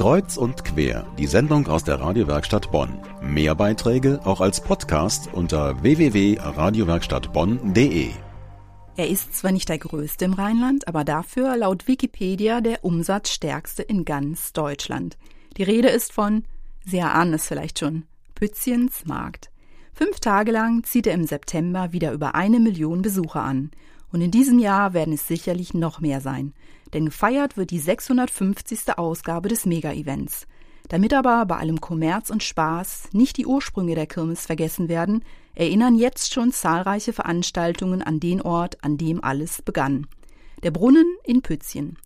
Kreuz und quer, die Sendung aus der Radiowerkstatt Bonn. Mehr Beiträge auch als Podcast unter www.radiowerkstattbonn.de. Er ist zwar nicht der größte im Rheinland, aber dafür laut Wikipedia der umsatzstärkste in ganz Deutschland. Die Rede ist von, Sie erahnen es vielleicht schon, Pützchens Markt. Fünf Tage lang zieht er im September wieder über eine Million Besucher an. Und in diesem Jahr werden es sicherlich noch mehr sein. Denn gefeiert wird die 650. Ausgabe des Mega-Events. Damit aber bei allem Kommerz und Spaß nicht die Ursprünge der Kirmes vergessen werden, erinnern jetzt schon zahlreiche Veranstaltungen an den Ort, an dem alles begann. Der Brunnen in Pützchen.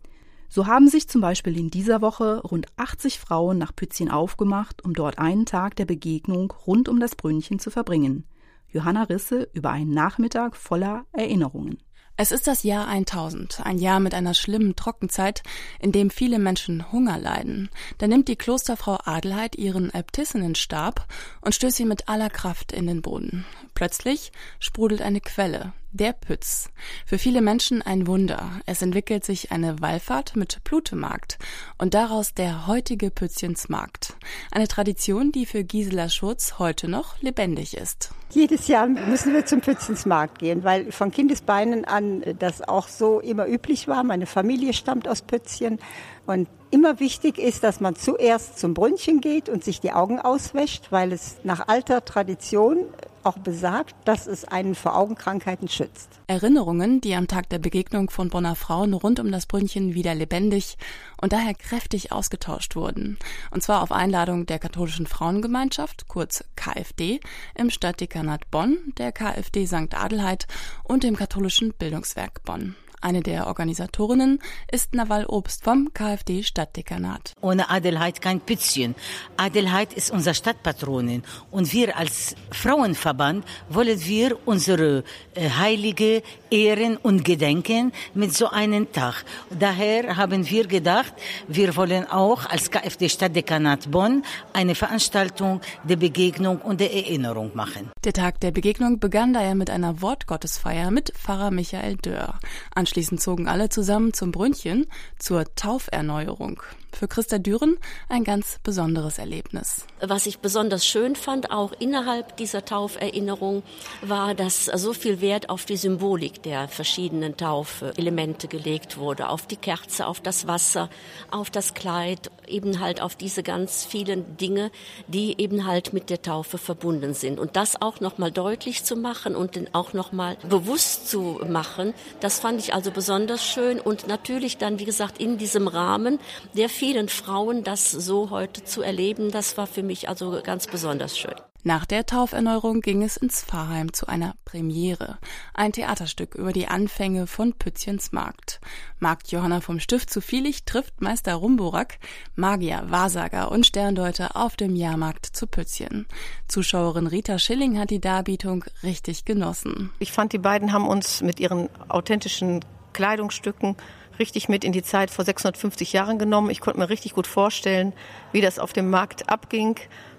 So haben sich zum Beispiel in dieser Woche rund 80 Frauen nach Pützchen aufgemacht, um dort einen Tag der Begegnung rund um das Brünnchen zu verbringen. Johanna Risse über einen Nachmittag voller Erinnerungen. Es ist das Jahr 1000, ein Jahr mit einer schlimmen Trockenzeit, in dem viele Menschen Hunger leiden. Da nimmt die Klosterfrau Adelheid ihren Äbtissennenstab und stößt ihn mit aller Kraft in den Boden. Plötzlich sprudelt eine Quelle, der Pütz. Für viele Menschen ein Wunder. Es entwickelt sich eine Wallfahrt mit Plutemarkt und daraus der heutige Pützchensmarkt. Eine Tradition, die für Gisela Schurz heute noch lebendig ist. Jedes Jahr müssen wir zum Pützchensmarkt gehen, weil von Kindesbeinen an das auch so immer üblich war. Meine Familie stammt aus Pützchen und immer wichtig ist, dass man zuerst zum Brünnchen geht und sich die Augen auswäscht, weil es nach alter Tradition auch besagt, dass es einen vor Augenkrankheiten schützt. Erinnerungen, die am Tag der Begegnung von Bonner Frauen rund um das Brünnchen wieder lebendig und daher kräftig ausgetauscht wurden. Und zwar auf Einladung der katholischen Frauengemeinschaft, kurz KfD, im Stadtdekanat Bonn, der KfD St. Adelheid und dem katholischen Bildungswerk Bonn. Eine der Organisatorinnen ist Nawal Obst vom KfD Stadtdekanat. Ohne Adelheid kein Pützchen. Adelheid ist unser Stadtpatronin und wir als Frauenverband wollen wir unsere äh, Heilige ehren und gedenken mit so einem Tag. Daher haben wir gedacht, wir wollen auch als KfD Stadtdekanat Bonn eine Veranstaltung der Begegnung und der Erinnerung machen. Der Tag der Begegnung begann daher mit einer Wortgottesfeier mit Pfarrer Michael Dörr. Anschließend zogen alle zusammen zum Brünnchen zur Tauferneuerung. Für Christa Düren ein ganz besonderes Erlebnis. Was ich besonders schön fand, auch innerhalb dieser Tauferinnerung, war, dass so viel Wert auf die Symbolik der verschiedenen Taufelemente gelegt wurde. Auf die Kerze, auf das Wasser, auf das Kleid, eben halt auf diese ganz vielen Dinge, die eben halt mit der Taufe verbunden sind. Und das auch nochmal deutlich zu machen und auch nochmal bewusst zu machen, das fand ich also besonders schön. Und natürlich dann, wie gesagt, in diesem Rahmen der vielen Frauen das so heute zu erleben, das war für mich also ganz besonders schön. Nach der Tauferneuerung ging es ins Pfarrheim zu einer Premiere. Ein Theaterstück über die Anfänge von Pützchens Markt. Markt Johanna vom Stift zu Vielich trifft Meister Rumborak, Magier, Wahrsager und Sterndeuter auf dem Jahrmarkt zu Pützchen. Zuschauerin Rita Schilling hat die Darbietung richtig genossen. Ich fand, die beiden haben uns mit ihren authentischen Kleidungsstücken richtig mit in die Zeit vor 650 Jahren genommen. Ich konnte mir richtig gut vorstellen, wie das auf dem Markt abging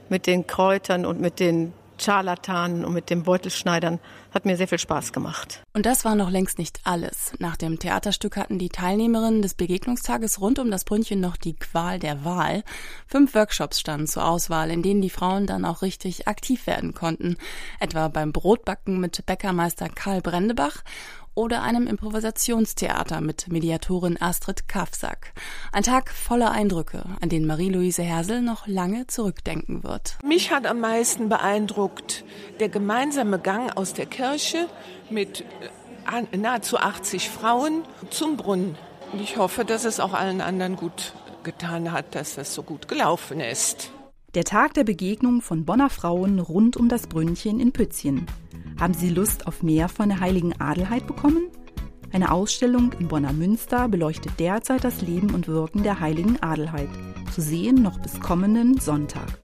mit den Kräutern und mit den Scharlatanen und mit den Beutelschneidern. Hat mir sehr viel Spaß gemacht. Und das war noch längst nicht alles. Nach dem Theaterstück hatten die Teilnehmerinnen des Begegnungstages rund um das Brünnchen noch die Qual der Wahl. Fünf Workshops standen zur Auswahl, in denen die Frauen dann auch richtig aktiv werden konnten. Etwa beim Brotbacken mit Bäckermeister Karl Brendebach oder einem Improvisationstheater mit Mediatorin Astrid Kafsack. Ein Tag voller Eindrücke, an den Marie-Louise Hersel noch lange zurückdenken wird. Mich hat am meisten beeindruckt der gemeinsame Gang aus der Kirche mit äh, nahezu 80 Frauen zum Brunnen. Und ich hoffe, dass es auch allen anderen gut getan hat, dass das so gut gelaufen ist. Der Tag der Begegnung von Bonner Frauen rund um das Brünnchen in Pützchen. Haben Sie Lust auf mehr von der heiligen Adelheid bekommen? Eine Ausstellung im Bonner Münster beleuchtet derzeit das Leben und Wirken der heiligen Adelheid. Zu sehen noch bis kommenden Sonntag.